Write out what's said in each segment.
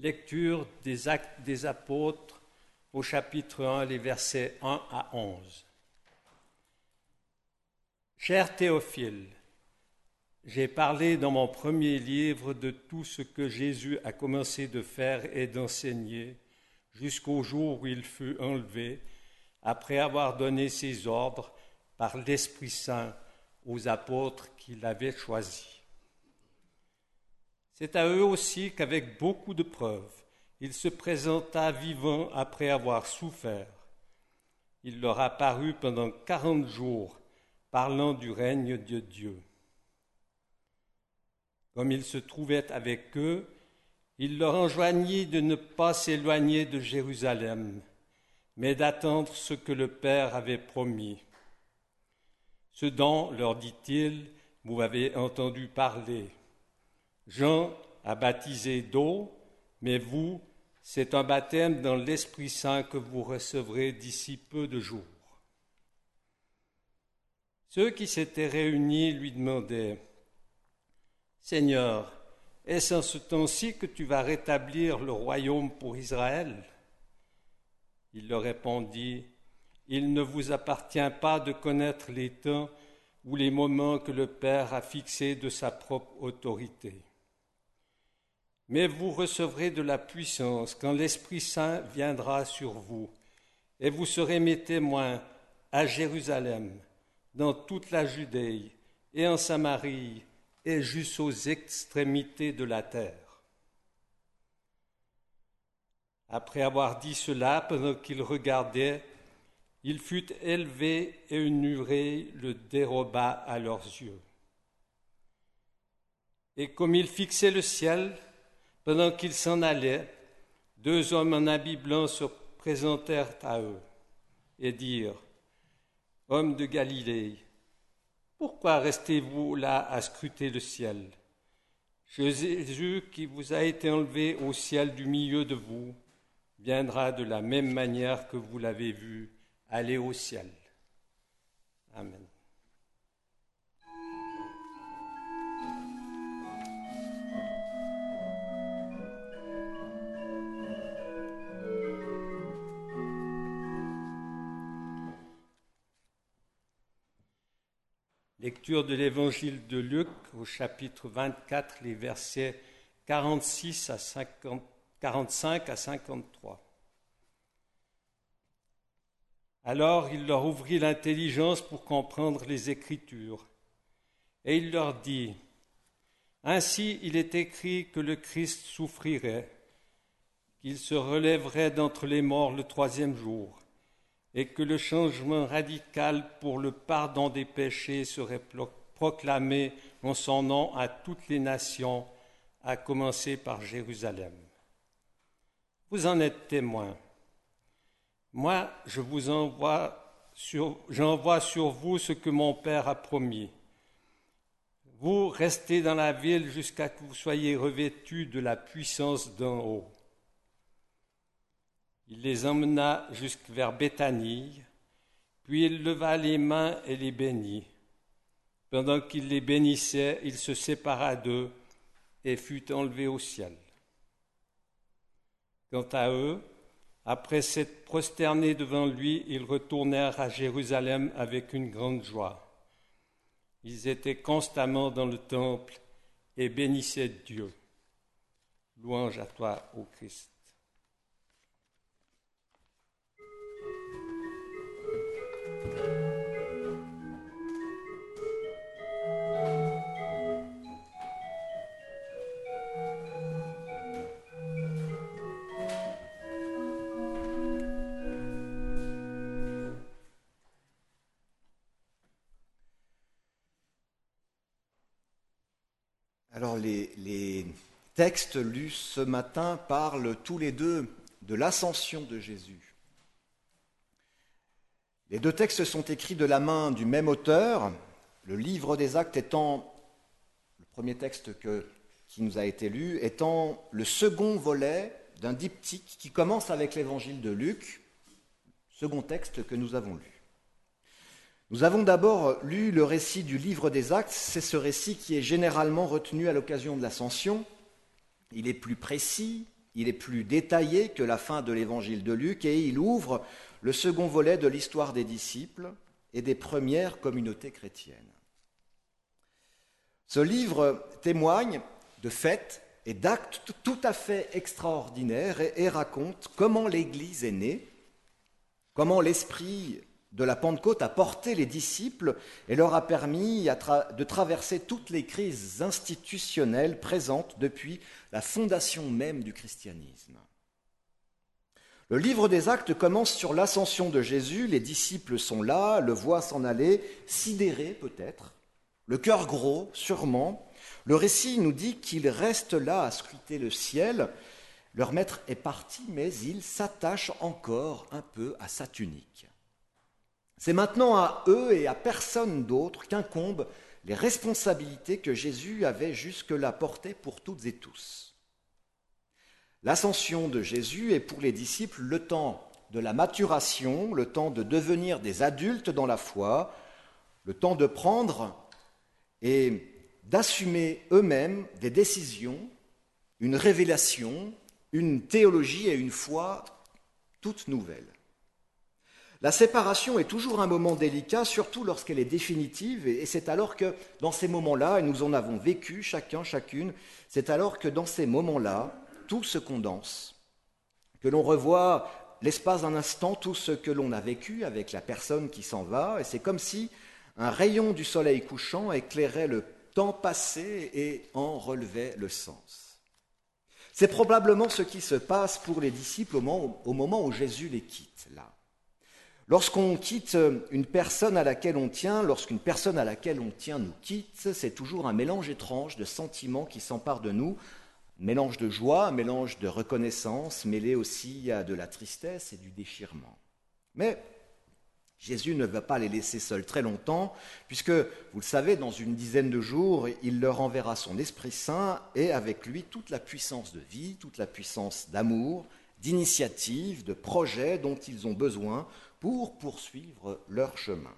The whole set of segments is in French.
Lecture des actes des apôtres au chapitre 1, les versets 1 à 11. Cher Théophile, j'ai parlé dans mon premier livre de tout ce que Jésus a commencé de faire et d'enseigner jusqu'au jour où il fut enlevé, après avoir donné ses ordres par l'Esprit Saint aux apôtres qu'il avait choisis. C'est à eux aussi qu'avec beaucoup de preuves, il se présenta vivant après avoir souffert. Il leur apparut pendant quarante jours, parlant du règne de Dieu. Comme il se trouvait avec eux, il leur enjoignit de ne pas s'éloigner de Jérusalem, mais d'attendre ce que le Père avait promis. Ce dont, leur dit-il, vous avez entendu parler. Jean a baptisé d'eau, mais vous, c'est un baptême dans l'Esprit Saint que vous recevrez d'ici peu de jours. Ceux qui s'étaient réunis lui demandaient, Seigneur, est-ce en ce temps-ci que tu vas rétablir le royaume pour Israël? Il leur répondit, Il ne vous appartient pas de connaître les temps ou les moments que le Père a fixés de sa propre autorité mais vous recevrez de la puissance quand l'Esprit Saint viendra sur vous, et vous serez mes témoins à Jérusalem, dans toute la Judée et en Samarie et jusqu'aux extrémités de la terre. Après avoir dit cela, pendant qu'il regardait, il fut élevé et une le déroba à leurs yeux. Et comme il fixait le ciel, pendant qu'ils s'en allaient, deux hommes en habit blanc se présentèrent à eux et dirent Hommes de Galilée, pourquoi restez-vous là à scruter le ciel? Jésus qui vous a été enlevé au ciel du milieu de vous viendra de la même manière que vous l'avez vu aller au ciel. Amen. Lecture de l'évangile de Luc au chapitre 24, les versets 46 à 50, 45 à 53. Alors il leur ouvrit l'intelligence pour comprendre les Écritures, et il leur dit, Ainsi il est écrit que le Christ souffrirait, qu'il se relèverait d'entre les morts le troisième jour et que le changement radical pour le pardon des péchés serait proclamé en son nom à toutes les nations, à commencer par Jérusalem. Vous en êtes témoins. Moi, je vous envoie sur, j'envoie sur vous ce que mon Père a promis. Vous restez dans la ville jusqu'à ce que vous soyez revêtus de la puissance d'en haut. Il les emmena jusque vers Béthanie, puis il leva les mains et les bénit. Pendant qu'il les bénissait, il se sépara d'eux et fut enlevé au ciel. Quant à eux, après s'être prosternés devant lui, ils retournèrent à Jérusalem avec une grande joie. Ils étaient constamment dans le temple et bénissaient Dieu. Louange à toi, ô Christ. Alors les, textes lus ce matin parlent tous les deux de l'ascension de Jésus. Les deux textes sont écrits de la main du même auteur, le livre des actes étant, le premier texte qui nous a été lu, étant le second volet d'un diptyque qui commence avec l'évangile de Luc, second texte que nous avons lu. Nous avons d'abord lu le récit du livre des actes, c'est ce récit qui est généralement retenu à l'occasion de l'ascension. Il est plus précis, il est plus détaillé que la fin de l'évangile de Luc et il ouvre le second volet de l'histoire des disciples et des premières communautés chrétiennes. Ce livre témoigne de faits et d'actes tout à fait extraordinaires et, raconte comment l'Église est née, comment l'Esprit de la Pentecôte a porté les disciples et leur a permis de traverser toutes les crises institutionnelles présentes depuis la fondation même du christianisme. Le livre des actes commence sur l'ascension de Jésus, les disciples sont là, le voient s'en aller, sidérés peut-être, le cœur gros sûrement. Le récit nous dit qu'ils restent là à scruter le ciel. Leur maître est parti, mais il s'attache encore un peu à sa tunique. C'est maintenant à eux et à personne d'autre qu'incombent les responsabilités que Jésus avait jusque-là portées pour toutes et tous. L'ascension de Jésus est pour les disciples le temps de la maturation, le temps de devenir des adultes dans la foi, le temps de prendre et d'assumer eux-mêmes des décisions, une révélation, une théologie et une foi toutes nouvelles. La séparation est toujours un moment délicat, surtout lorsqu'elle est définitive, et c'est alors que dans ces moments-là, et nous en avons vécu chacun, chacune, c'est alors que dans ces moments-là, tout se condense, que l'on revoit l'espace d'un instant tout ce que l'on a vécu avec la personne qui s'en va, et c'est comme si un rayon du soleil couchant éclairait le temps passé et en relevait le sens. C'est probablement ce qui se passe pour les disciples au moment, où Jésus les quitte, là. Lorsqu'on quitte une personne à laquelle on tient, lorsqu'une personne à laquelle on tient nous quitte, c'est toujours un mélange étrange de sentiments qui s'emparent de nous, mélange de joie, mélange de reconnaissance, mêlé aussi à de la tristesse et du déchirement. Mais Jésus ne va pas les laisser seuls très longtemps, puisque, vous le savez, dans une dizaine de jours, il leur enverra son Esprit Saint et avec lui toute la puissance de vie, toute la puissance d'amour, d'initiative, de projet dont ils ont besoin pour poursuivre leur chemin.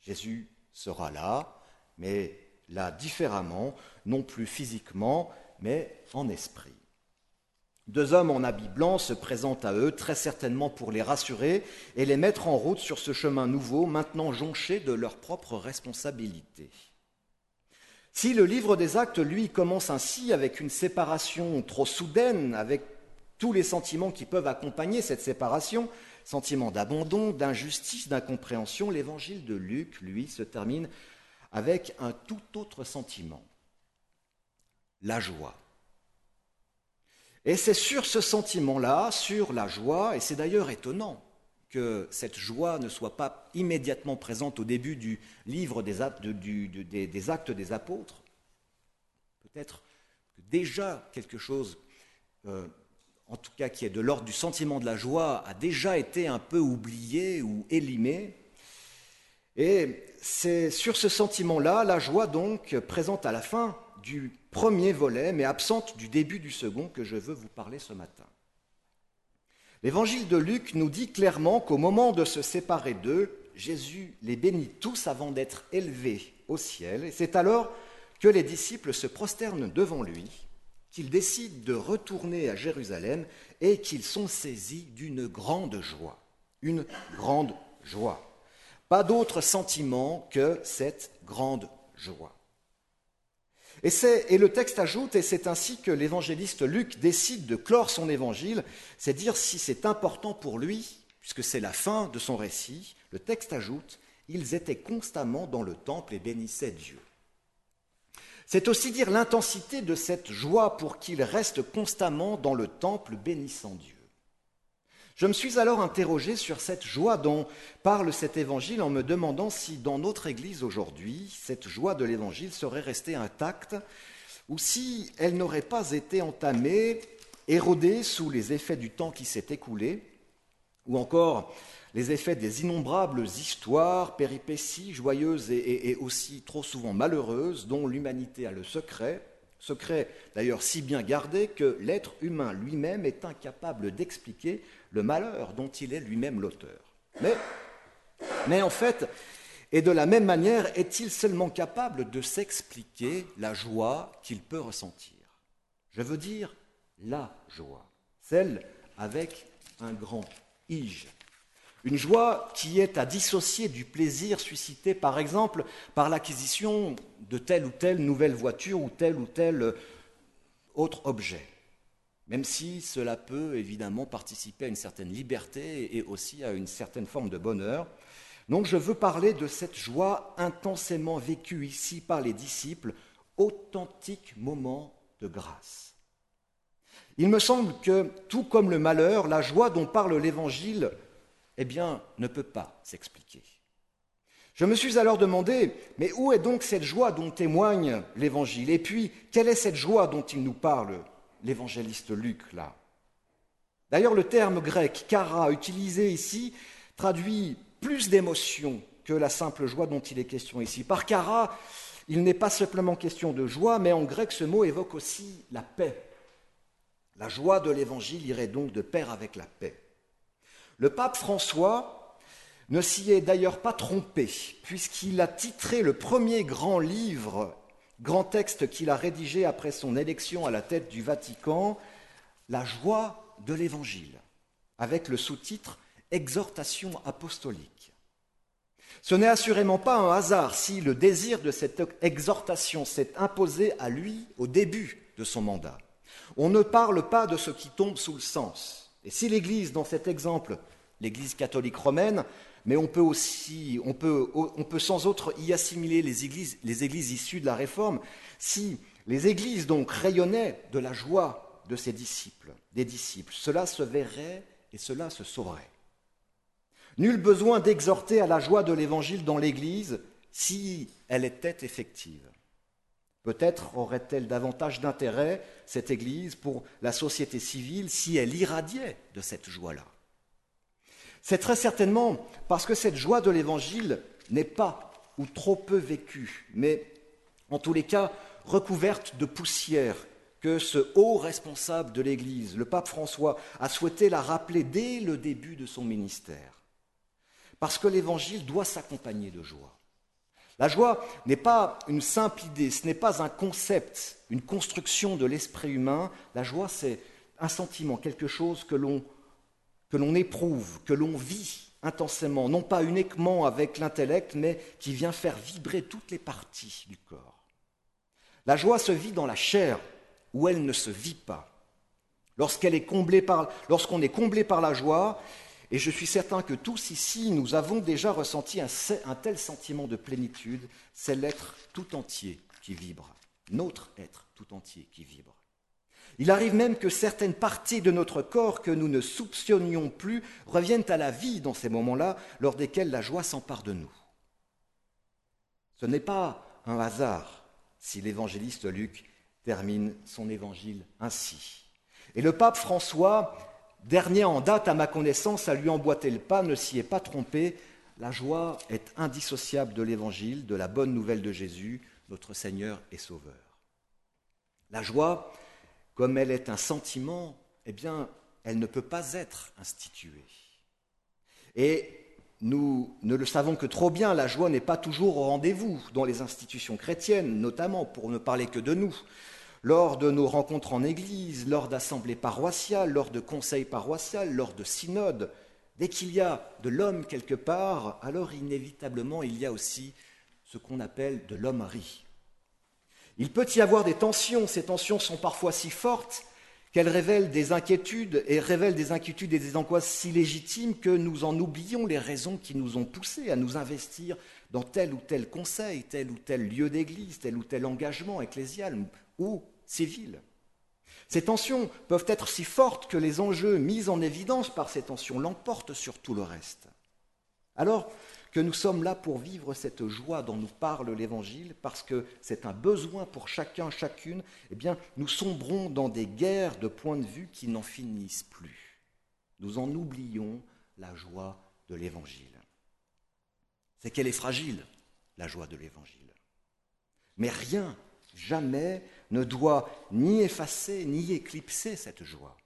Jésus sera là, mais là différemment, non plus physiquement, mais en esprit. Deux hommes en habit blanc se présentent à eux, très certainement pour les rassurer et les mettre en route sur ce chemin nouveau, maintenant jonché de leurs propres responsabilités. Si le livre des actes, lui, commence ainsi avec une séparation trop soudaine, avec tous les sentiments qui peuvent accompagner cette séparation, sentiment d'abandon, d'injustice, d'incompréhension, l'évangile de Luc, lui, se termine avec un tout autre sentiment, la joie. Et c'est sur ce sentiment-là, sur la joie, et c'est d'ailleurs étonnant que cette joie ne soit pas immédiatement présente au début du livre des actes, des, apôtres. Peut-être que déjà quelque chose euh, en tout cas qui est de l'ordre du sentiment de la joie, a déjà été un peu oublié ou élimé. Et c'est sur ce sentiment-là, la joie donc présente à la fin du premier volet, mais absente du début du second, que je veux vous parler ce matin. L'évangile de Luc nous dit clairement qu'au moment de se séparer d'eux, Jésus les bénit tous avant d'être élevés au ciel, et c'est alors que les disciples se prosternent devant lui qu'ils décident de retourner à Jérusalem et qu'ils sont saisis d'une grande joie. Une grande joie. Pas d'autre sentiment que cette grande joie. Et, et, le texte ajoute, et c'est ainsi que l'évangéliste Luc décide de clore son évangile, c'est dire si c'est important pour lui, puisque c'est la fin de son récit, le texte ajoute, ils étaient constamment dans le temple et bénissaient Dieu. C'est aussi dire l'intensité de cette joie pour qu'il reste constamment dans le temple bénissant Dieu. Je me suis alors interrogé sur cette joie dont parle cet évangile en me demandant si dans notre Église aujourd'hui, cette joie de l'évangile serait restée intacte ou si elle n'aurait pas été entamée, érodée sous les effets du temps qui s'est écoulé, ou encore les effets des innombrables histoires, péripéties joyeuses et, aussi trop souvent malheureuses dont l'humanité a le secret, secret d'ailleurs si bien gardé que l'être humain lui-même est incapable d'expliquer le malheur dont il est lui-même l'auteur. Mais, en fait, et de la même manière, est-il seulement capable de s'expliquer la joie qu'il peut ressentir? Je veux dire, la joie, celle avec un grand ige. Une joie qui est à dissocier du plaisir suscité par exemple par l'acquisition de telle ou telle nouvelle voiture ou tel ou tel autre objet, même si cela peut évidemment participer à une certaine liberté et aussi à une certaine forme de bonheur. Donc je veux parler de cette joie intensément vécue ici par les disciples, authentique moment de grâce. Il me semble que, tout comme le malheur, la joie dont parle l'Évangile, eh bien, ne peut pas s'expliquer. Je me suis alors demandé, mais où est donc cette joie dont témoigne l'Évangile? Et puis, quelle est cette joie dont il nous parle, l'évangéliste Luc, là? D'ailleurs, le terme grec kara, utilisé ici, traduit plus d'émotion que la simple joie dont il est question ici. Par kara, il n'est pas simplement question de joie, mais en grec, ce mot évoque aussi la paix. La joie de l'Évangile irait donc de pair avec la paix. Le pape François ne s'y est d'ailleurs pas trompé, puisqu'il a titré le premier grand livre, grand texte qu'il a rédigé après son élection à la tête du Vatican, La joie de l'Évangile, avec le sous-titre Exhortation apostolique. Ce n'est assurément pas un hasard si le désir de cette exhortation s'est imposé à lui au début de son mandat. On ne parle pas de ce qui tombe sous le sens. Et si l'Église, dans cet exemple, l'Église catholique romaine, mais on peut aussi, on peut, on peut sans autre y assimiler les églises, les églises issues de la Réforme, si les églises donc rayonnaient de la joie de ses disciples, des disciples, cela se verrait et cela se sauverait. Nul besoin d'exhorter à la joie de l'Évangile dans l'Église si elle était effective. Peut-être aurait-elle davantage d'intérêt, cette Église, pour la société civile si elle irradiait de cette joie-là. C'est très certainement parce que cette joie de l'Évangile n'est pas ou trop peu vécue, mais en tous les cas recouverte de poussière, que ce haut responsable de l'Église, le pape François, a souhaité la rappeler dès le début de son ministère. Parce que l'Évangile doit s'accompagner de joie. La joie n'est pas une simple idée, ce n'est pas un concept, une construction de l'esprit humain. La joie, c'est un sentiment, quelque chose que l'on que l'on éprouve, que l'on vit intensément, non pas uniquement avec l'intellect, mais qui vient faire vibrer toutes les parties du corps. La joie se vit dans la chair, où elle ne se vit pas. Lorsqu'on est comblé par la joie, et je suis certain que tous ici, nous avons déjà ressenti un tel sentiment de plénitude, c'est l'être tout entier qui vibre, notre être tout entier qui vibre. Il arrive même que certaines parties de notre corps que nous ne soupçonnions plus reviennent à la vie dans ces moments-là, lors desquels la joie s'empare de nous. Ce n'est pas un hasard si l'évangéliste Luc termine son évangile ainsi. Et le pape François, dernier en date à ma connaissance à lui emboîter le pas, ne s'y est pas trompé. La joie est indissociable de l'évangile, de la bonne nouvelle de Jésus, notre Seigneur et Sauveur. La joie, comme elle est un sentiment, eh bien, elle ne peut pas être instituée. Et nous ne le savons que trop bien, la joie n'est pas toujours au rendez-vous dans les institutions chrétiennes, notamment pour ne parler que de nous. Lors de nos rencontres en Église, lors d'assemblées paroissiales, lors de conseils paroissiaux, lors de synodes, dès qu'il y a de l'homme quelque part, alors inévitablement il y a aussi ce qu'on appelle de l'hommerie. Il peut y avoir des tensions, ces tensions sont parfois si fortes qu'elles révèlent des inquiétudes et révèlent des inquiétudes et des angoisses si légitimes que nous en oublions les raisons qui nous ont poussés à nous investir dans tel ou tel conseil, tel ou tel lieu d'église, tel ou tel engagement ecclésial ou civil. Ces tensions peuvent être si fortes que les enjeux mis en évidence par ces tensions l'emportent sur tout le reste. Alors, que nous sommes là pour vivre cette joie dont nous parle l'Évangile, parce que c'est un besoin pour chacun, chacune, eh bien, nous sombrons dans des guerres de points de vue qui n'en finissent plus. Nous en oublions la joie de l'Évangile. C'est qu'elle est fragile, la joie de l'Évangile. Mais rien, jamais, ne doit ni effacer, ni éclipser cette joie.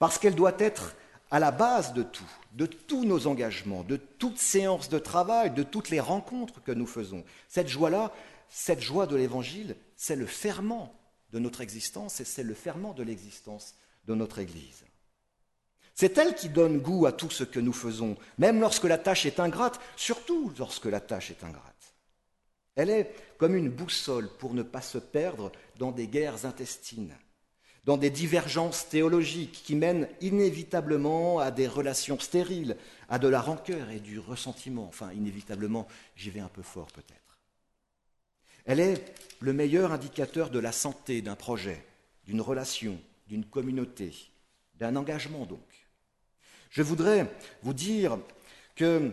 Parce qu'elle doit être à la base de tout, de tous nos engagements, de toute séance de travail, de toutes les rencontres que nous faisons. Cette joie-là, cette joie de l'Évangile, c'est le ferment de notre existence et c'est le ferment de l'existence de notre Église. C'est elle qui donne goût à tout ce que nous faisons, même lorsque la tâche est ingrate, surtout lorsque la tâche est ingrate. Elle est comme une boussole pour ne pas se perdre dans des guerres intestines, dans des divergences théologiques qui mènent inévitablement à des relations stériles, à de la rancœur et du ressentiment. Enfin, inévitablement, j'y vais un peu fort peut-être. Elle est le meilleur indicateur de la santé d'un projet, d'une relation, d'une communauté, d'un engagement donc. Je voudrais vous dire que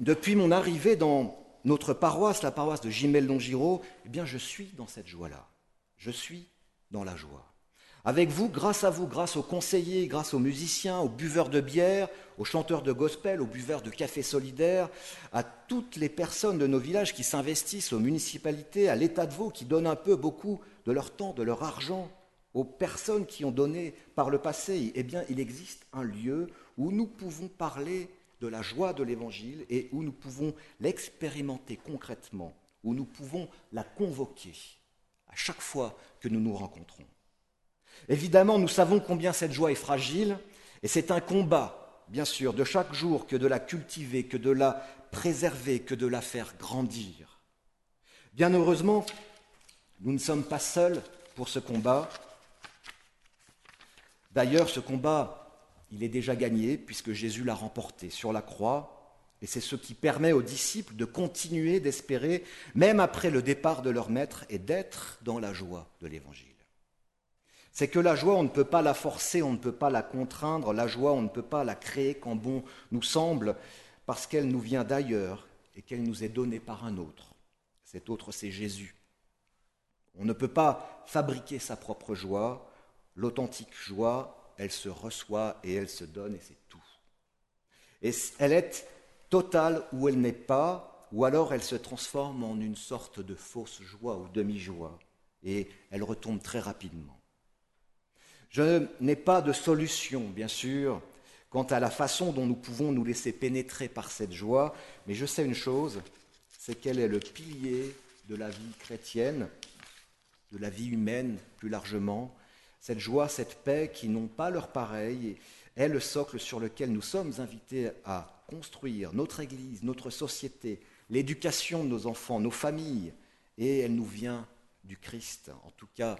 depuis mon arrivée dans notre paroisse, la paroisse de Gimel Longiro, eh bien je suis dans cette joie-là. Je suis dans la joie. Avec vous, grâce à vous, grâce aux conseillers, grâce aux musiciens, aux buveurs de bière, aux chanteurs de gospel, aux buveurs de café solidaire, à toutes les personnes de nos villages qui s'investissent, aux municipalités, à l'État de Vaud qui donne un peu beaucoup de leur temps, de leur argent, aux personnes qui ont donné par le passé, eh bien, il existe un lieu où nous pouvons parler de la joie de l'Évangile et où nous pouvons l'expérimenter concrètement, où nous pouvons la convoquer à chaque fois que nous nous rencontrons. Évidemment, nous savons combien cette joie est fragile et c'est un combat, bien sûr, de chaque jour que de la cultiver, que de la préserver, que de la faire grandir. Bien heureusement, nous ne sommes pas seuls pour ce combat. D'ailleurs, ce combat il est déjà gagné puisque Jésus l'a remporté sur la croix. Et c'est ce qui permet aux disciples de continuer d'espérer, même après le départ de leur maître, et d'être dans la joie de l'Évangile. C'est que la joie, on ne peut pas la forcer, on ne peut pas la contraindre, la joie, on ne peut pas la créer quand bon nous semble, parce qu'elle nous vient d'ailleurs et qu'elle nous est donnée par un autre. Cet autre, c'est Jésus. On ne peut pas fabriquer sa propre joie, l'authentique joie, elle se reçoit et elle se donne et c'est tout. Et elle est totale ou elle n'est pas, ou alors elle se transforme en une sorte de fausse joie ou demi-joie et elle retombe très rapidement. Je n'ai pas de solution, bien sûr, quant à la façon dont nous pouvons nous laisser pénétrer par cette joie, mais je sais une chose, c'est qu'elle est le pilier de la vie chrétienne, de la vie humaine plus largement, cette joie, cette paix qui n'ont pas leur pareil, est le socle sur lequel nous sommes invités à construire notre Église, notre société, l'éducation de nos enfants, nos familles, et elle nous vient du Christ. En tout cas,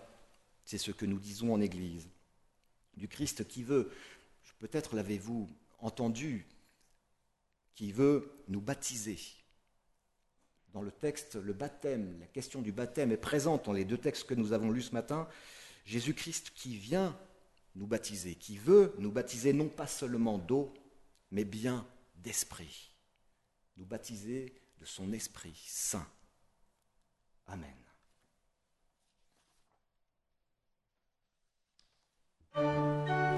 c'est ce que nous disons en Église. Du Christ qui veut, peut-être l'avez-vous entendu, qui veut nous baptiser. Dans le texte, le baptême, la question du baptême est présente dans les deux textes que nous avons lus ce matin. Jésus-Christ qui vient nous baptiser, qui veut nous baptiser non pas seulement d'eau, mais bien d'esprit. Nous baptiser de son Esprit Saint. Amen. Música